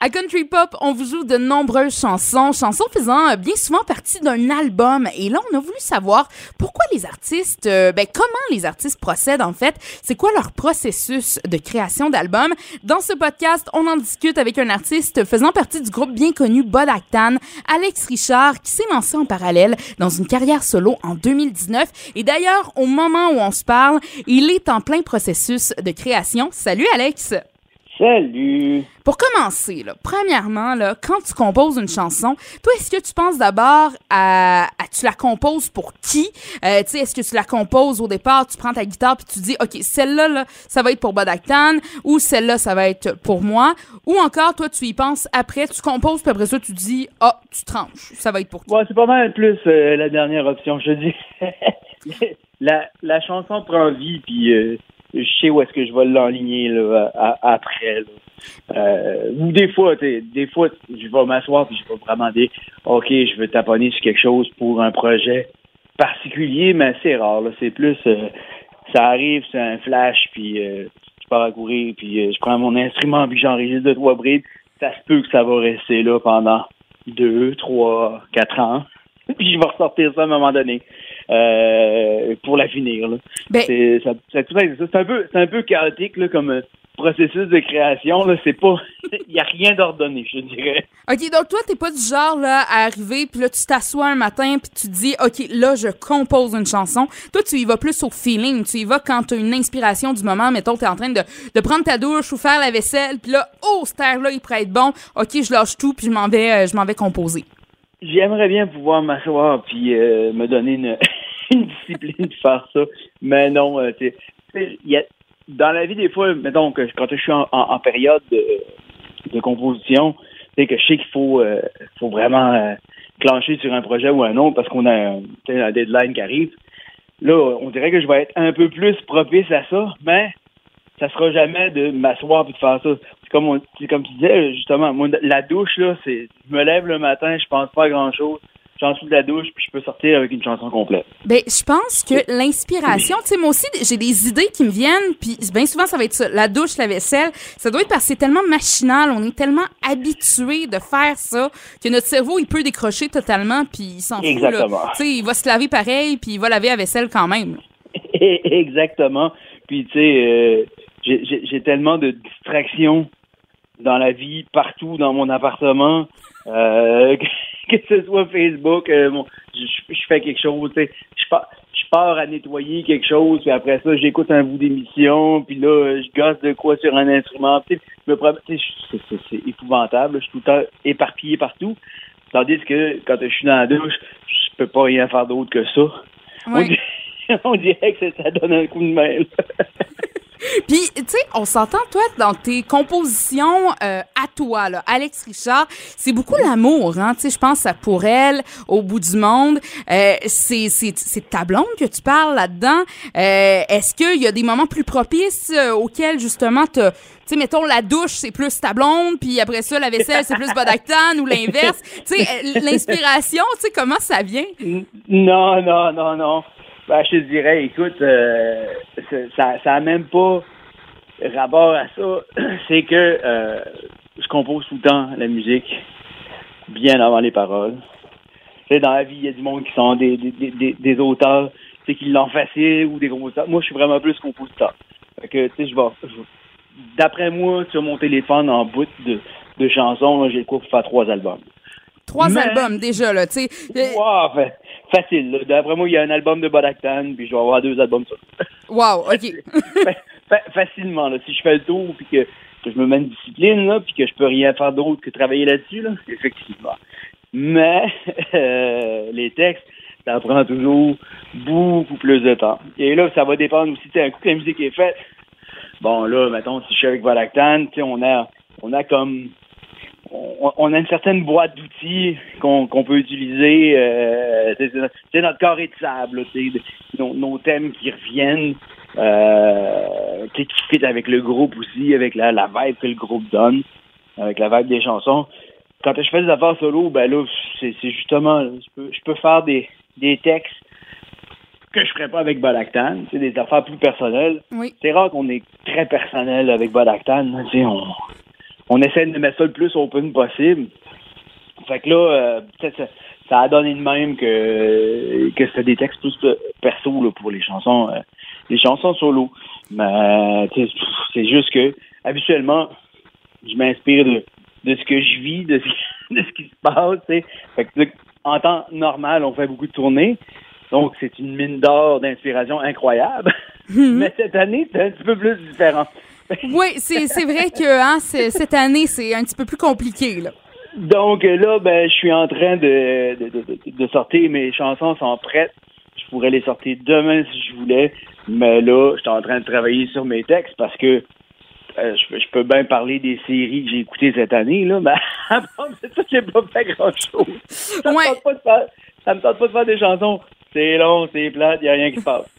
À Country Pop, on vous joue de nombreuses chansons, chansons faisant euh, bien souvent partie d'un album. Et là, on a voulu savoir pourquoi les artistes, euh, ben, comment les artistes procèdent en fait, c'est quoi leur processus de création d'album? Dans ce podcast, on en discute avec un artiste faisant partie du groupe bien connu Bodactan, Alex Richard, qui s'est lancé en parallèle dans une carrière solo en 2019. Et d'ailleurs, au moment où on se parle, il est en plein processus de création. Salut Alex! Salut! Pour commencer, là, premièrement, là, quand tu composes une chanson, toi, est-ce que tu penses d'abord à, Tu la composes pour qui? Euh, tu sais, est-ce que tu la composes au départ, tu prends ta guitare puis tu dis, OK, celle-là, là, ça va être pour Bodactan ou celle-là, ça va être pour moi? Ou encore, toi, tu y penses après, tu composes puis après ça, tu dis, ah, tu tranches, ça va être pour toi. Ouais, c'est pas mal plus euh, la dernière option, je dis. la, la chanson prend vie puis. Euh, je sais où est-ce que je vais l'enligner là, après. Euh, ou des fois, des fois, je vais m'asseoir puis je vais vraiment dire OK, je veux taponner sur quelque chose pour un projet particulier, mais c'est rare. C'est plus euh, ça arrive, c'est un flash, puis euh, je pars à courir, puis je prends mon instrument, puis j'enregistre deux, trois brides. Ça se peut que ça va rester là pendant deux, trois, quatre ans. puis je vais ressortir ça à un moment donné. Euh, pour la finir. Ben- c'est un peu c'est un peu chaotique là, comme euh, processus de création. Là, c'est pas il y a rien d'ordonné, je dirais. OK, donc toi t'es pas du genre là à arriver puis là tu t'assois un matin puis tu dis OK, là je compose une chanson. Toi tu y vas plus au feeling, tu y vas quand tu as une inspiration du moment, mettons tu es en train de, de prendre ta douche ou faire la vaisselle puis là oh, cet air là il pourrait être bon. OK, je lâche tout puis je m'en vais euh, je m'en vais composer. J'aimerais bien pouvoir m'asseoir puis me donner une une discipline de faire ça. Mais non, euh, tu a, dans la vie, des fois, mettons que quand je suis en, période de, composition, c'est que je sais qu'il faut, euh, faut vraiment euh, clencher sur un projet ou un autre parce qu'on a un, deadline qui arrive. Là, on dirait que je vais être un peu plus propice à ça, mais ça sera jamais de m'asseoir et de faire ça. Comme, comme tu disais, justement, la douche, là, c'est, je me lève le matin, je pense pas à grand chose j'en suis de la douche, puis je peux sortir avec une chanson complète. Ben, je pense que l'inspiration, tu sais, moi aussi, j'ai des idées qui me viennent, puis bien souvent, ça va être ça, la douche, la vaisselle. Ça doit être parce que c'est tellement machinal, on est tellement habitué de faire ça que notre cerveau, il peut décrocher totalement, puis il s'en fout. Exactement. Tu sais, il va se laver pareil, puis il va laver la vaisselle quand même. Exactement. Puis, tu sais, euh, j'ai tellement de distractions dans la vie, partout dans mon appartement. Euh, que ce soit Facebook, euh, je, fais quelque chose, tu sais, je pars, je pars à nettoyer quelque chose, puis après ça, j'écoute un bout d'émission, puis là, je gosse de quoi sur un instrument, tu sais, c'est épouvantable, je suis tout le temps éparpillé partout. Tandis que quand je suis dans la douche, je peux pas rien faire d'autre que ça. On, dirait, que ça, donne un coup de main. Puis, tu sais, on s'entend, toi, dans tes compositions euh, à toi, là, Alex Richard, c'est beaucoup l'amour, hein. Tu sais, je pense à Pour elle, Au bout du monde. Euh, c'est, ta blonde que tu parles là-dedans. Euh, est-ce qu'il y a des moments plus propices euh, auxquels, justement, tu sais, mettons, la douche, c'est plus ta blonde, puis après ça, la vaisselle, c'est plus Bodactan ou l'inverse? Tu sais, l'inspiration, tu sais, comment ça vient? Non, non, non, non. Ben, je te dirais, écoute, euh, ça n'a même pas rapport à ça. C'est que euh, je compose tout le temps la musique bien avant les paroles. dans la vie, il y a du monde qui sont des, des, des, auteurs qui l'ont facile ou des gros auteurs. Moi, je suis vraiment plus compositeur. Fait que, tu sais, je vais, d'après moi, sur mon téléphone, en bout de, de chansons, j'ai le pour faire trois albums. Trois albums déjà, là, tu sais. Wow, facile. D'après moi, il y a un album de Bodactan, puis je vais avoir deux albums ça. Wow, OK. facilement, là. Si je fais le tour, puis que, je me mets une discipline, là, puis que je peux rien faire d'autre que travailler là-dessus, là, effectivement. Mais euh, les textes, ça prend toujours beaucoup plus de temps. Et là, ça va dépendre aussi, un coup que la musique est faite. Bon, là, mettons, si je suis avec Bodactan, on a, on a comme on, a une certaine boîte d'outils qu'on peut utiliser. Euh, c'est notre carré de sable, nos, nos, thèmes qui reviennent, euh, qui fit avec le groupe aussi, avec la, la vibe que le groupe donne, avec la vibe des chansons. Quand je fais des affaires solo, ben là, c'est justement, je peux, je peux faire des, des textes que je ferais pas avec Balactan, c'est des affaires plus personnelles. C'est rare qu'on est très personnel avec Balactan. On, on essaie de mettre ça le plus open possible. Fait que là, euh, ça, ça, a donné de même que, que c'était des textes plus perso là, pour les chansons euh, les chansons solo. Mais c'est juste que habituellement, je m'inspire de, de ce que je vis, de, de ce qui se passe. Fait que, en temps normal, on fait beaucoup de tournées. Donc, c'est une mine d'or d'inspiration incroyable. Mhm. Mais cette année, c'est un petit peu plus différent. oui, c'est vrai que hein, cette année, c'est un petit peu plus compliqué. Là. Donc là, ben, je suis en train de, de, de, sortir. Mes chansons sont prêtes. Je pourrais les sortir demain si je voulais. Mais là, je suis en train de travailler sur mes textes parce que euh, je, peux bien parler des séries que j'ai écoutées cette année, là, mais avant ça, j'ai pas fait grand-chose. Ça, me tente pas de faire, ça me tente pas de faire des chansons c'est long, c'est plat, il n'y a rien qui se passe.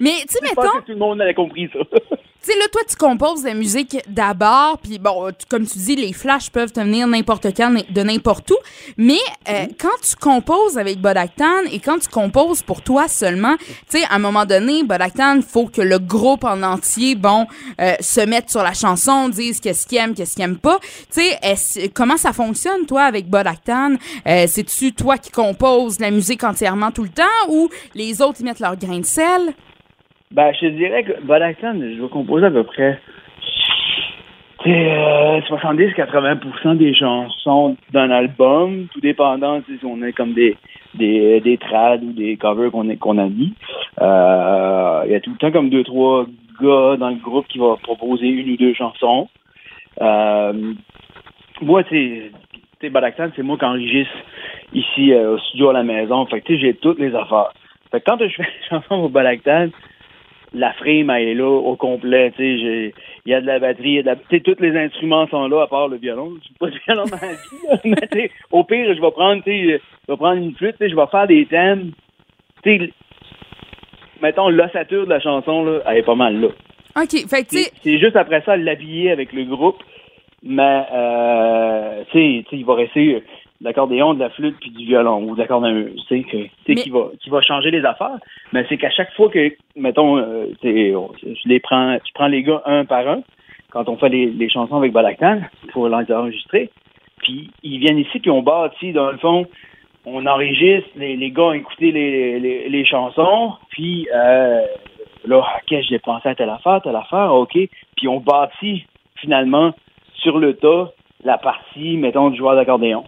Mais tu sais, mettons. Je pense que tout le monde avait compris ça. Tu sais, là, toi, tu composes la musique d'abord, puis bon, comme tu dis, les flashs peuvent te venir n'importe quand, de n'importe où. Mais euh, mhm. quand tu composes avec Bodactan et quand tu composes pour toi seulement, tu sais, à un moment donné, Bodactan, faut que le groupe en entier, bon, euh, se mette sur la chanson, dise qu'est-ce qu'il aime, qu'est-ce qu'il aime pas. Tu sais, comment ça fonctionne, toi, avec Bodactan? Euh, C'est-tu toi qui composes la musique entièrement tout le temps ou les autres, y mettent leur grain de sel? Ben, je te dirais que Bud je vais composer à peu près 70-80% des chansons d'un album, tout dépendant si on est comme des des, des trad ou des covers qu'on qu'on a mis. Euh, il y a tout le temps comme deux, trois gars dans le groupe qui vont proposer une ou deux chansons. Euh, moi, tu sais, c'est moi qui enregistre ici euh, au studio à la maison. Fait que j'ai toutes les affaires. Fait que quand je fais une chanson au Balactan, la frame elle est là au complet. Il y a de la batterie, y a de la, tous les instruments sont là à part le violon. Je pas de violon dans ma vie. mais au pire, je vais prendre, je vais prendre une flûte, je vais faire des thèmes. T'sais, mettons, l'ossature de la chanson, là, elle est pas mal là. OK. Fait C'est juste après ça l'habiller avec le groupe. Mais, euh, tu sais, il va rester l'accordéon, de la flûte puis du violon ou de l'accordéon, tu sais, qui va qui va changer les affaires. Mais c'est qu'à chaque fois que, mettons, euh, je les prends, tu prends les gars un par un quand on fait les, chansons avec Balactan pour l'enregistrer. Puis ils viennent ici puis on bâtit dans le fond, on enregistre les, les gars écouter les, les, les chansons puis euh, là, ok, j'ai pensé à telle affaire, telle affaire, ok, puis on bâtit finalement sur le tas la partie, mettons, du joueur d'accordéon.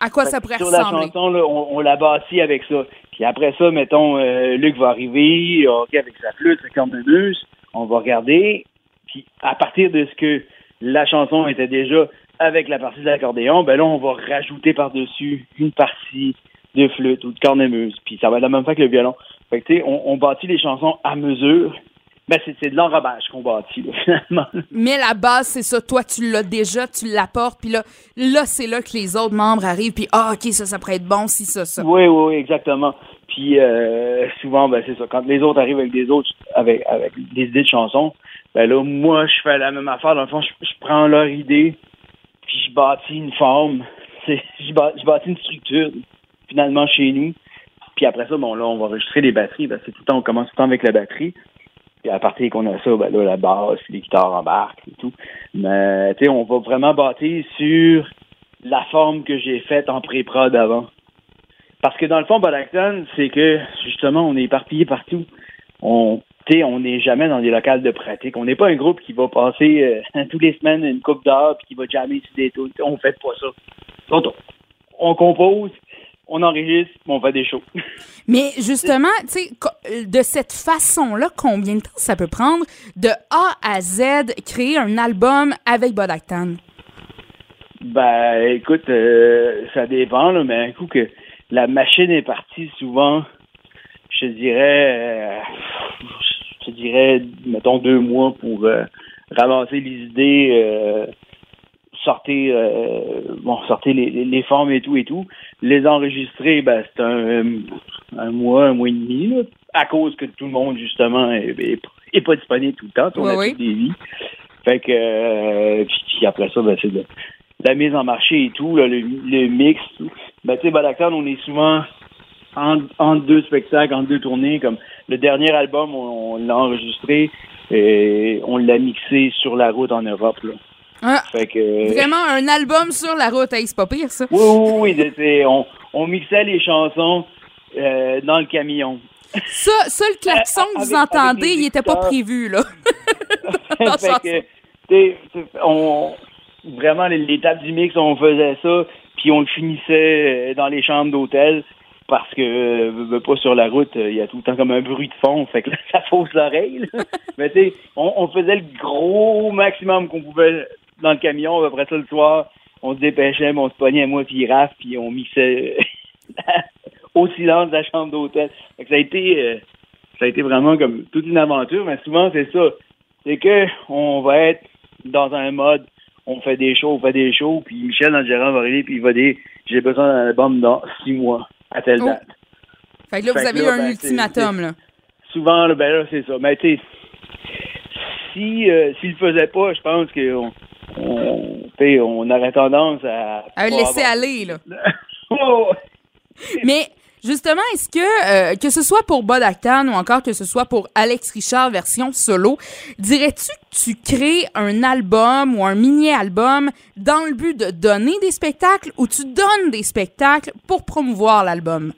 À quoi ça pourrait sur la chanson, là, on, la bâtit avec ça. Puis après ça, mettons, euh, Luc va arriver, OK, avec sa flûte, sa cornemuse, on va regarder. Puis à partir de ce que la chanson était déjà avec la partie de l'accordéon, ben là, on va rajouter par-dessus une partie de flûte ou de cornemuse. Puis ça va être la même fois que le violon. Fait que, tu sais, on, on bâtit les chansons à mesure ben, c'est de l'enrobage qu'on bâtit, finalement. Mais la base, c'est ça. Toi, tu l'as déjà, tu l'apportes, puis là, là c'est là que les autres membres arrivent, puis ah, OK, ça, ça pourrait être bon, si, ça, ça. Oui, oui, oui, exactement. Puis euh, souvent, ben, c'est ça. Quand les autres arrivent avec des autres, avec, avec des idées de chansons, ben là, moi, je fais la même affaire. Dans le fond, je, prends leur idée, puis je bâtis une forme. Je bâtis, je bâtis une structure, finalement, chez nous. Puis après ça, bon, là, on va enregistrer des batteries. Ben, c'est tout le temps, on commence tout le temps avec la batterie. À partir qu'on a ça, ben là, la basse, les guitares embarquent et tout. Mais tu sais, on va vraiment bâtir sur la forme que j'ai faite en pré-prod avant. Parce que dans le fond, Bodacton, c'est que justement, on est éparpillé partout. On on n'est jamais dans des locales de pratique. On n'est pas un groupe qui va passer euh, tous les semaines une coupe d'heure puis qui va jammer sur des taux. On fait pas ça. on compose, on enregistre, on fait des shows. Mais justement, tu sais, de cette façon-là, combien de temps ça peut prendre de A à Z créer un album avec Bodactan? Ben, écoute, euh, ça dépend, là, mais un coup que la machine est partie, souvent, je dirais, euh, je dirais, mettons deux mois pour euh, ramasser les idées sortir euh, bon sortir les, les, formes et tout et tout. Les enregistrer ben c'est un, un mois un mois et demi à cause que tout le monde justement est, est, pas disponible tout le temps on a des vies. Fait que euh, puis, après ça ben c'est de la mise en marché et tout le, le, mix ben tu sais Balactan on est souvent en, deux spectacles en deux tournées comme le dernier album on, on l'a enregistré et on l'a mixé sur la route en Europe là Ah, Fait que, Vraiment un album sur la route, hey, c'est pas pire ça. oui, oui, oui, c'est- on, on mixait les chansons euh, dans le camion. Ça, ça le klaxon que vous Euh, Avec- avec entendez, il était pas prévu, là. Fait que, on, vraiment, les- l'étape du mix, on faisait ça, puis on le finissait euh, dans les chambres d'hôtel, parce que, euh, pas sur la route, euh, il y a tout le temps comme un bruit de fond, fait que là, ça fausse l'oreille. Mais tu sais, on, on faisait le gros maximum qu'on pouvait dans le camion, après ça, le soir, on se dépêchait, mais on se pognait moi puis Raph, puis on mixait au silence de la chambre d'hôtel. Ça a été... euh, ça a été vraiment comme toute une aventure, mais souvent c'est ça. C'est que on va être dans un mode, on fait des shows, on fait des shows, puis Michel dans le gérant va arriver, puis il va dire j'ai besoin d'un album dans six mois, à telle Oh. date. Fait que là, vous Fait avez là, eu un ben, ultimatum, là. Souvent, là, ben là, c'est ça. Mais tu sais, si euh, s'il le faisait pas, je pense qu'on on, on aurait tendance à. À le laisser avoir- aller, là. Oh! Mais justement, est-ce que, euh, que ce soit pour Bod Actan ou encore que ce soit pour Alex Richard version solo, dirais-tu que tu crées un album ou un mini-album dans le but de donner des spectacles ou tu donnes des spectacles pour promouvoir l'album?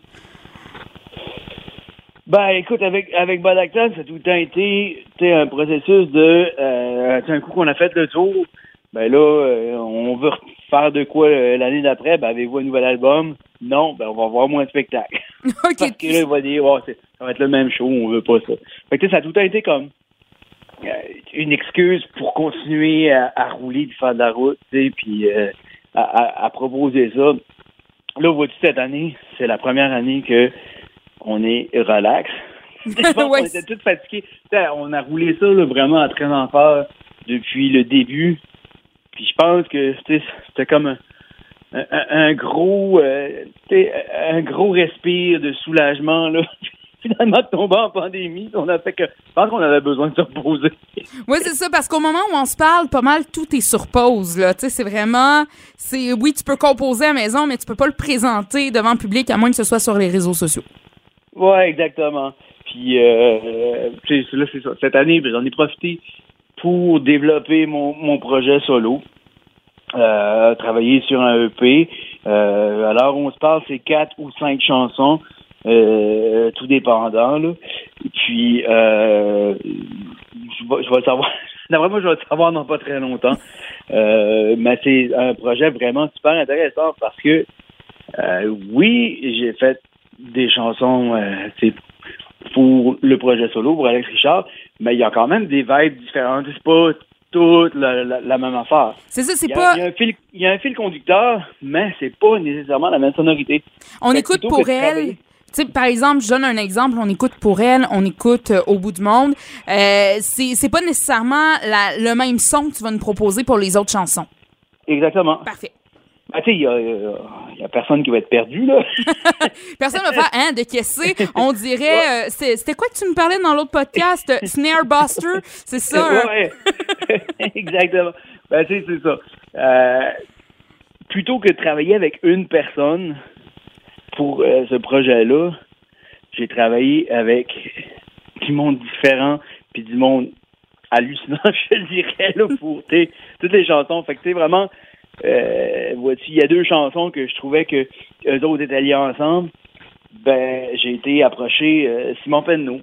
Ben, écoute, avec avec Badactan, ça a tout le temps été un processus de euh, un coup qu'on a fait le tour, ben là, euh, on veut faire de quoi euh, l'année d'après, ben avez-vous un nouvel album? Non, ben on va avoir moins de spectacles. OK. Parce que là, il va dire, oh, c'est- ça va être le même show, on veut pas ça. Fait que tu sais, ça a tout temps été comme euh, une excuse pour continuer à, à rouler puis faire de la route, puis euh, à, à- à proposer ça. Là, vois-tu, cette année, c'est la première année que on est relax. Je pense qu'on Ouais. était tous fatigués. Tu sais, on a roulé ça là, vraiment à très enfer depuis le début. Puis je pense que c'était comme un, un, un gros euh, un gros respire de soulagement là. Finalement, de tomber en pandémie, on a fait que je pense qu'on avait besoin de se reposer. Oui, c'est ça, parce qu'au moment où on se parle, pas mal tout est sur pause, là. C'est vraiment. c'est Oui, tu peux composer à la maison, mais tu peux pas le présenter devant le public à moins que ce soit sur les réseaux sociaux. Ouais, exactement. Puis euh, là, c'est ça. Cette année, j'en ai profité pour développer mon, mon projet solo. Euh, travailler sur un EP. Euh, alors, on se parle, c'est quatre ou cinq chansons, euh, tout dépendant. Là. Puis, euh, je, vais, je vais le savoir. D'après moi, je vais le savoir dans pas très longtemps. Euh, mais c'est un projet vraiment super intéressant parce que, euh, oui, j'ai fait des chansons euh, c'est pour le projet solo, pour Alex Richard, mais il y a quand même des vibes différentes. C'est pas toute la, la- la même affaire. C'est ça, c'est pas. il y a un fil, il y a un fil conducteur, mais c'est pas nécessairement la même sonorité. On Fait écoute pour elle. par exemple, je donne un exemple, on écoute pour elle, on écoute euh, au bout du monde. Euh, c'est c'est pas nécessairement la- le même son que tu vas nous proposer pour les autres chansons. Exactement. Parfait. Ben, tu sais, il y a, il y a personne qui va être perdu, là. Personne va faire, hein, de caisser. On dirait, euh, c'était quoi que tu me parlais dans l'autre podcast? Euh, Snare Buster? C'est ça? hein? ouais. Exactement. Ben, tu sais, c'est ça. Euh, plutôt que de travailler avec une personne pour euh, ce projet-là, j'ai travaillé avec du monde différent, puis du monde hallucinant, je le dirais, là, pour toutes les chansons. Fait que, tu sais, vraiment, euh, il y a deux chansons que je trouvais que eux autres étaient liés ensemble. Ben, j'ai été approché euh, Simon Penneau.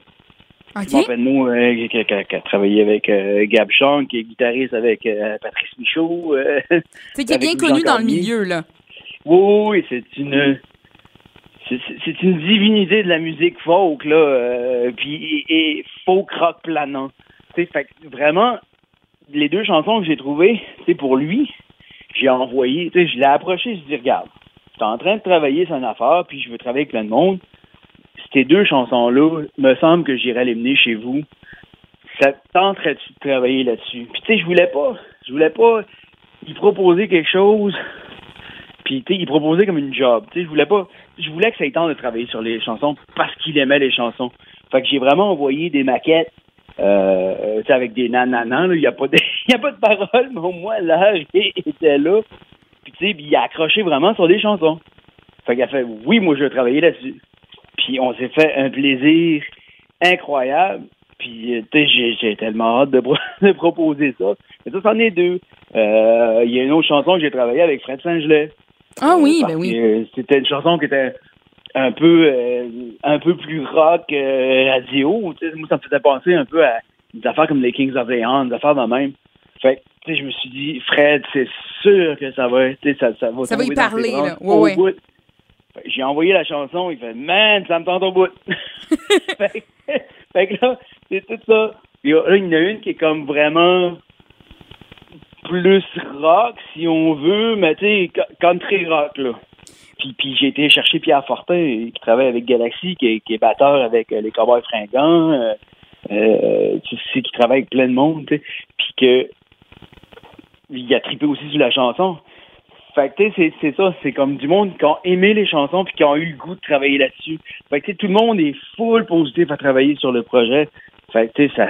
Simon. Penneau, euh, qui, qui- qui a travaillé avec Gab Chang, qui est guitariste avec Patrice Michaud. C'est qui est bien connu dans le milieu, là? oui, oui, c'est une... c'est- une divinité de la musique folk, là, puis et, et folk rock planant. Fait vraiment, les deux chansons que j'ai trouvées, c'est pour lui, j'ai envoyé, tu sais, je l'ai approché, je lui ai dit, regarde, je suis en train de travailler une affaire, puis je veux travailler avec plein de monde. Ces deux chansons-là, me semble que j'irais les mener chez vous. Ça te tenterait-tu de travailler là-dessus? Puis tu sais, je voulais pas, je voulais pas y proposer quelque chose, puis tu sais, il proposait comme une job. Tu sais, je voulais pas, je voulais que ça ait temps de travailler sur les chansons parce qu'il aimait les chansons. Fait que j'ai vraiment envoyé des maquettes euh, avec des nananans, là, il n'y a pas de y a pas de paroles, mais au moins l'âge était là. Puis tu sais, il a accroché vraiment sur des chansons. Fait qu'il a fait oui, moi je vais travailler là-dessus. Puis on s'est fait un plaisir incroyable. Puis euh, tu sais, j'ai, tellement hâte de, pro- de proposer ça. Mais ça, c'en est deux. Euh, Il y a une autre chanson que j'ai travaillé avec Fred Saint-Gelais. Ah oui, Parce ben oui. C'était une chanson qui était un peu euh, un peu plus rock euh, radio. Tu sais, moi, ça me faisait penser un peu à des affaires comme les Kings of Leon, des affaires de même. Fait que, tu sais, je me suis dit, Fred, c'est sûr que ça va, tu sais, ça, ça va Ça va y dans parler, là. Ouais, au ouais. J'ai envoyé la chanson, il fait, man, ça me tente au bout. fait, que- fait que là, c'est tout ça. Puis là, il y en a une qui est comme vraiment plus rock, si on veut, mais tu sais, co- country rock, là. Puis, puis j'ai été chercher Pierre Fortin, qui travaille avec Galaxy, qui est, batteur avec euh, les Cowboys fringants, euh, euh, qui travaille avec plein de monde, tu sais. Puis que il a trippé aussi sur la chanson. Fait que, tu sais, c'est- ça, c'est comme du monde qui ont aimé les chansons puis qui ont eu le goût de travailler là-dessus. Fait que, tu sais, tout le monde est full positif à travailler sur le projet. Fait que, tu sais, ça,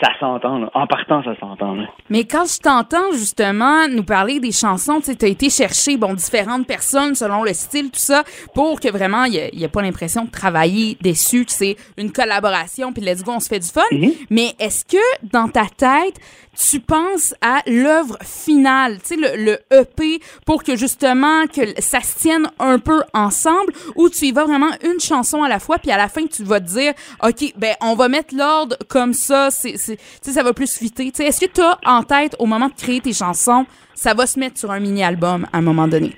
ça s'entend. En partant, ça s'entend. Mais quand je t'entends justement nous parler des chansons, tu sais, t'as été chercher bon différentes personnes selon le style tout ça pour que vraiment il y, a pas l'impression de travailler dessus, que c'est une collaboration puis let's go on se fait du fun. Mhm. Mais est-ce que dans ta tête tu penses à l'œuvre finale, tu sais le, le EP pour que justement que ça se tienne un peu ensemble ou tu y vas vraiment une chanson à la fois puis à la fin tu vas te dire OK, ben on va mettre l'ordre comme ça, c'est c'est- tu sais ça va plus fitter. Tu sais est-ce que tu as en tête au moment de créer tes chansons, ça va se mettre sur un mini album à un moment donné?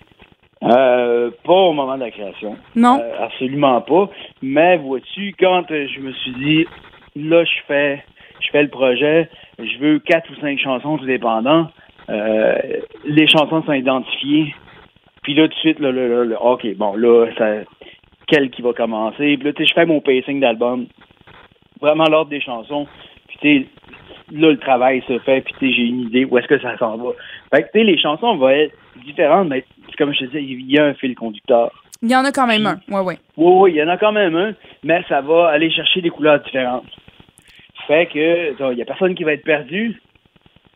Euh, pas au moment de la création. Non. Euh, absolument pas. Mais vois-tu, quand euh, je me suis dit, là, je fais, je fais le projet, je veux quatre ou cinq chansons tout dépendant. euh, les chansons sont identifiées. Puis là, tout de suite, là, là, là, OK, bon, là, ça, quel qui va commencer? Puis là, tu sais, je fais mon pacing d'album. Vraiment l'ordre des chansons. Puis tu sais, là, le travail se fait. Puis tu sais, j'ai une idée où est-ce que ça s'en va. Fait que, tu sais, les chansons vont être différentes, mais comme je te disais, il y a un fil conducteur. Il y en a quand même un. Ouais ouais. Oui, oui, il y en a quand même un, mais ça va aller chercher des couleurs différentes. Fait que, il y a personne qui va être perdu.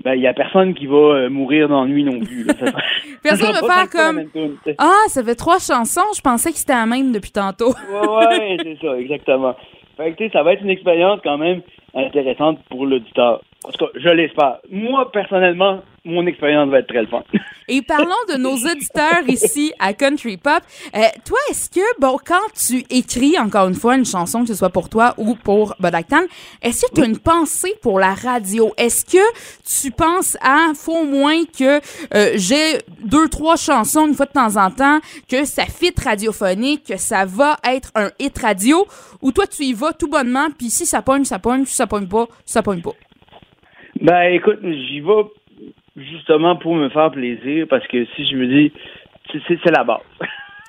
Ben, il y a personne qui va euh, mourir d'ennui non plus. là. Ça sera- Personne ça va faire comme. Ah, ça fait trois chansons, je pensais que c'était la même depuis tantôt. Ouais, ouais, c'est ça, exactement. Fait que, ça va être une expérience quand même intéressante pour l'auditeur. En tout cas, je l'espère. Moi, personnellement, mon expérience va être très le fun. Et parlons de nos auditeurs ici à Country Pop. Euh, toi, est-ce que, bon, quand tu écris, encore une fois, une chanson, que ce soit pour toi ou pour Bodactan, est-ce que tu as une pensée pour la radio? Est-ce que tu penses à, faut au moins que euh, j'ai deux, trois chansons une fois de temps en temps, que ça fit radiophonique, que ça va être un hit radio, ou toi, tu y vas tout bonnement, puis si ça pogne, ça pogne, si ça pogne pas, ça pogne pas? Ben, écoute, j'y vais justement pour me faire plaisir parce que si je me dis, c'est- la base.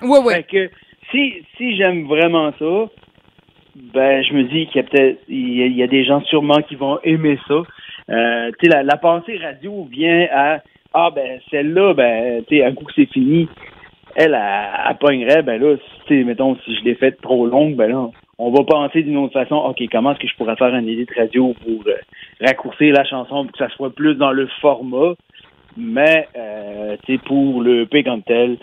Ouais. Fait que si, si j'aime vraiment ça, ben je me dis qu'il y a peut-être il y, a- il y a des gens sûrement qui vont aimer ça. Euh, tu sais, la, la pensée radio vient à ah ben celle-là, ben tu sais, un coup que c'est fini, elle, elle, elle pognerait, ben là, tu sais, mettons, si je l'ai faite trop longue, ben là, on va penser d'une autre façon, OK, comment est-ce que je pourrais faire un edit radio pour euh, raccourcir la chanson pour que ça soit plus dans le format, mais, euh, tu sais, pour le P comme tel,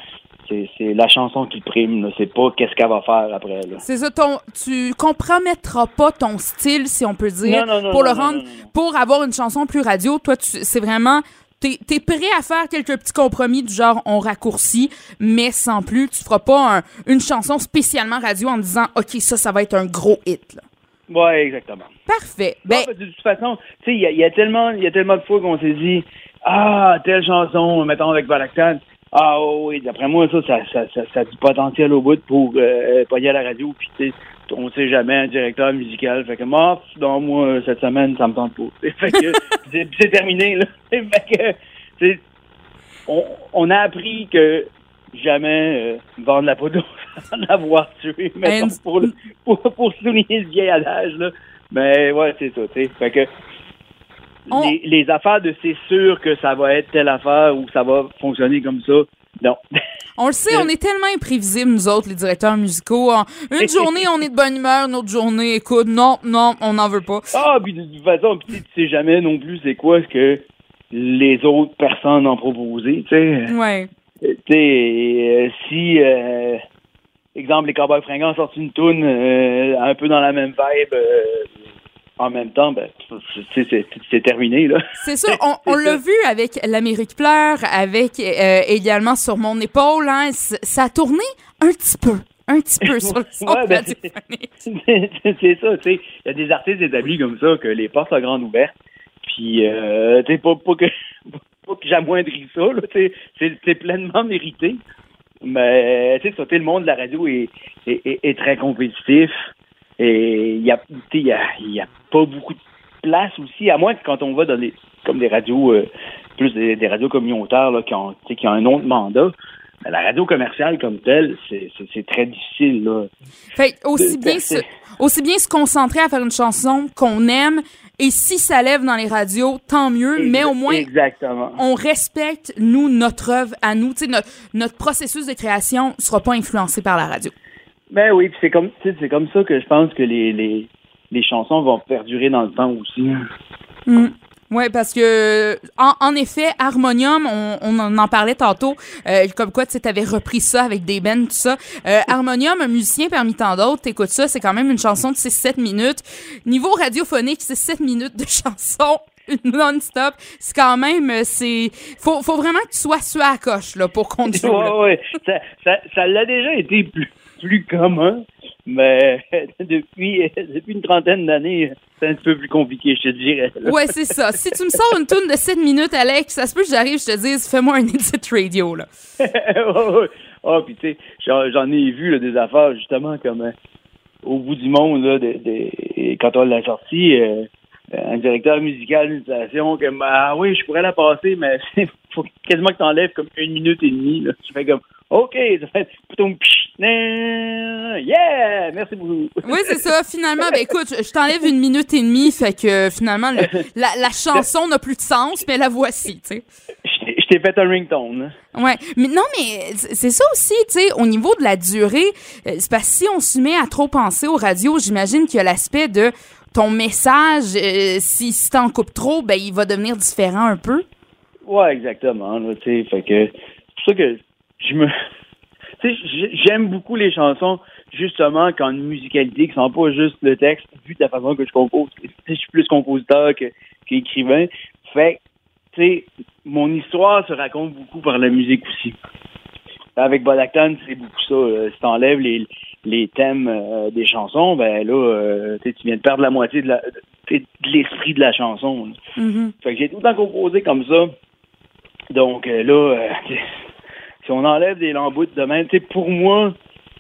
c'est c'est la chanson qui prime, là. c'est pas qu'est-ce qu'elle va faire après, là. C'est ça, ton, tu compromettras pas ton style, si on peut dire, Non, non, non, pour le rendre, pour avoir une chanson plus radio. Toi, tu, c'est vraiment, t'es, t'es prêt à faire quelques petits compromis du genre on raccourcit, mais sans plus. Tu feras pas un- une chanson spécialement radio en disant, ok, ça, ça va être un gros hit. Là. Ouais, exactement. Parfait. Ben, Non, de toute façon, tu sais, il y a, il y a tellement, il y a tellement de fois qu'on s'est dit, ah, telle chanson, mettons avec Balactan, ah oui, d'après moi, ça, ça, ça, ça, ça a du potentiel au bout pour euh, pogner à la radio, puis tu sais, on sait jamais un directeur musical, fait que moi, non, moi, cette semaine, ça me tente pas. fait que c'est terminé, là. fait que, tu sais, on, on a appris que jamais euh, vendre la poudre sans l'avoir tué, mettons, And- pour, pour, pour souligner le vieil adage, là. Mais ouais, c'est ça, tu sais. Fait que On- les, les affaires de c'est sûr que ça va être telle affaire ou ça va fonctionner comme ça, non. on le sait, on est tellement imprévisibles, nous autres, les directeurs musicaux. Une journée, on est de bonne humeur, une autre journée, écoute, non, non, on n'en veut pas. ah, puis de toute façon, tu sais, jamais non plus c'est quoi ce que les autres personnes ont proposé, tu sais. Ouais. Euh, tu sais, euh, si, euh, exemple, les Cowboys fringants sortent une toune euh, un peu dans la même vibe, euh, en même temps, ben, c'est terminé. C'est ça. On, l'a vu avec L'Amérique pleure, avec euh, également Sur mon épaule. Hein, ça a tourné un petit peu. Un petit peu sur le son ouais, ben, C'est ça, tu sais. Il y a des artistes établis comme ça que les portes sont grandes ouvertes. Puis, euh, tu sais, pas, pas, que, pas que j'amoindris ça, c'est pleinement mérité. Mais, tu sais, le monde de la radio est, est, est très compétitif. Et il y a, y a, y a pas beaucoup de place aussi, à moins que quand on va dans des comme des radios euh, plus des, radios communautaires là, qui ont qui ont un autre mandat. Mais la radio commerciale comme telle, c'est très difficile. Là, fait aussi bien se, aussi bien se concentrer à faire une chanson qu'on aime et si ça lève dans les radios, tant mieux, mais au moins Exactement. on respecte nous notre œuvre à nous, notre, notre processus de création sera pas influencé par la radio. Ben oui, c'est comme c'est comme ça que je pense que les, les, les chansons vont perdurer dans le temps aussi. Mm. Oui, parce que, en, effet, Harmonium, on, en parlait tantôt, euh, comme quoi tu avais repris ça avec des bands, tout ça. Euh, Harmonium, un musicien parmi tant d'autres, t'écoutes ça, c'est quand même une chanson de 6-7 minutes. Niveau radiophonique, c'est 7 minutes de chanson non-stop. C'est quand même, c'est, faut, faut vraiment que tu sois sur à coche, là, pour ouais. Ça, ça, ça l'a déjà été plus plus commun, mais depuis, depuis une trentaine d'années, c'est un peu plus compliqué, je te dirais. Ouais, c'est ça. Si tu me sors une tourne de 7 minutes, Alex, ça se peut que j'arrive, je te dise, fais-moi un edit radio, là. oh, puis tu sais, j'en ai vu des affaires, justement, comme euh, au bout du monde, là, quand on l'a sorti, euh, un directeur musical d'une station, comme, ah oui, je pourrais la passer, mais il faut quasiment que tu enlèves comme une minute et demie, là. Tu fais comme, OK, ça fait Yeah! Merci beaucoup. Oui, c'est ça. Finalement, ben écoute, je t'enlève une minute et demie, fait que finalement, la, chanson n'a plus de sens, mais la voici, tu sais. Je t'ai fait un ringtone. Ouais, mais non, mais c'est ça aussi, tu sais, au niveau de la durée, euh, c'est parce que si on se met à trop penser aux radios, j'imagine qu'il y a l'aspect de ton message, euh, si, t'en coupes trop, ben il va devenir différent un peu. Ouais, exactement, c'est pour ça que je me j'aime beaucoup les chansons justement quand une musicalité qui sont pas juste le texte vu de la façon que je compose je suis plus compositeur qu'écrivain fait tu mon histoire se raconte beaucoup par la musique aussi avec Bodactan c'est beaucoup ça euh, si t'enlèves les les thèmes euh, des chansons ben là euh, tu viens de perdre la moitié de la de l'esprit de la chanson mm-hmm. fait que j'ai tout le temps composé comme ça donc là si on enlève des lambeaux de même, tu sais, pour moi,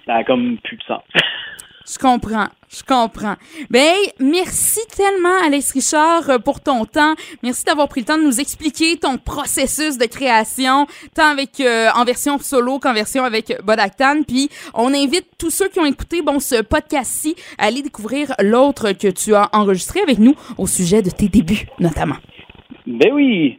ça a comme plus de sens. Je comprends, je comprends. Ben, merci tellement, Alex Richard, euh, pour ton temps. Merci d'avoir pris le temps de nous expliquer ton processus de création, tant avec euh, en version solo qu'en version avec Bodactan. Puis, on invite tous ceux qui ont écouté bon ce podcast-ci à aller découvrir l'autre que tu as enregistré avec nous au sujet de tes débuts, notamment. Ben oui,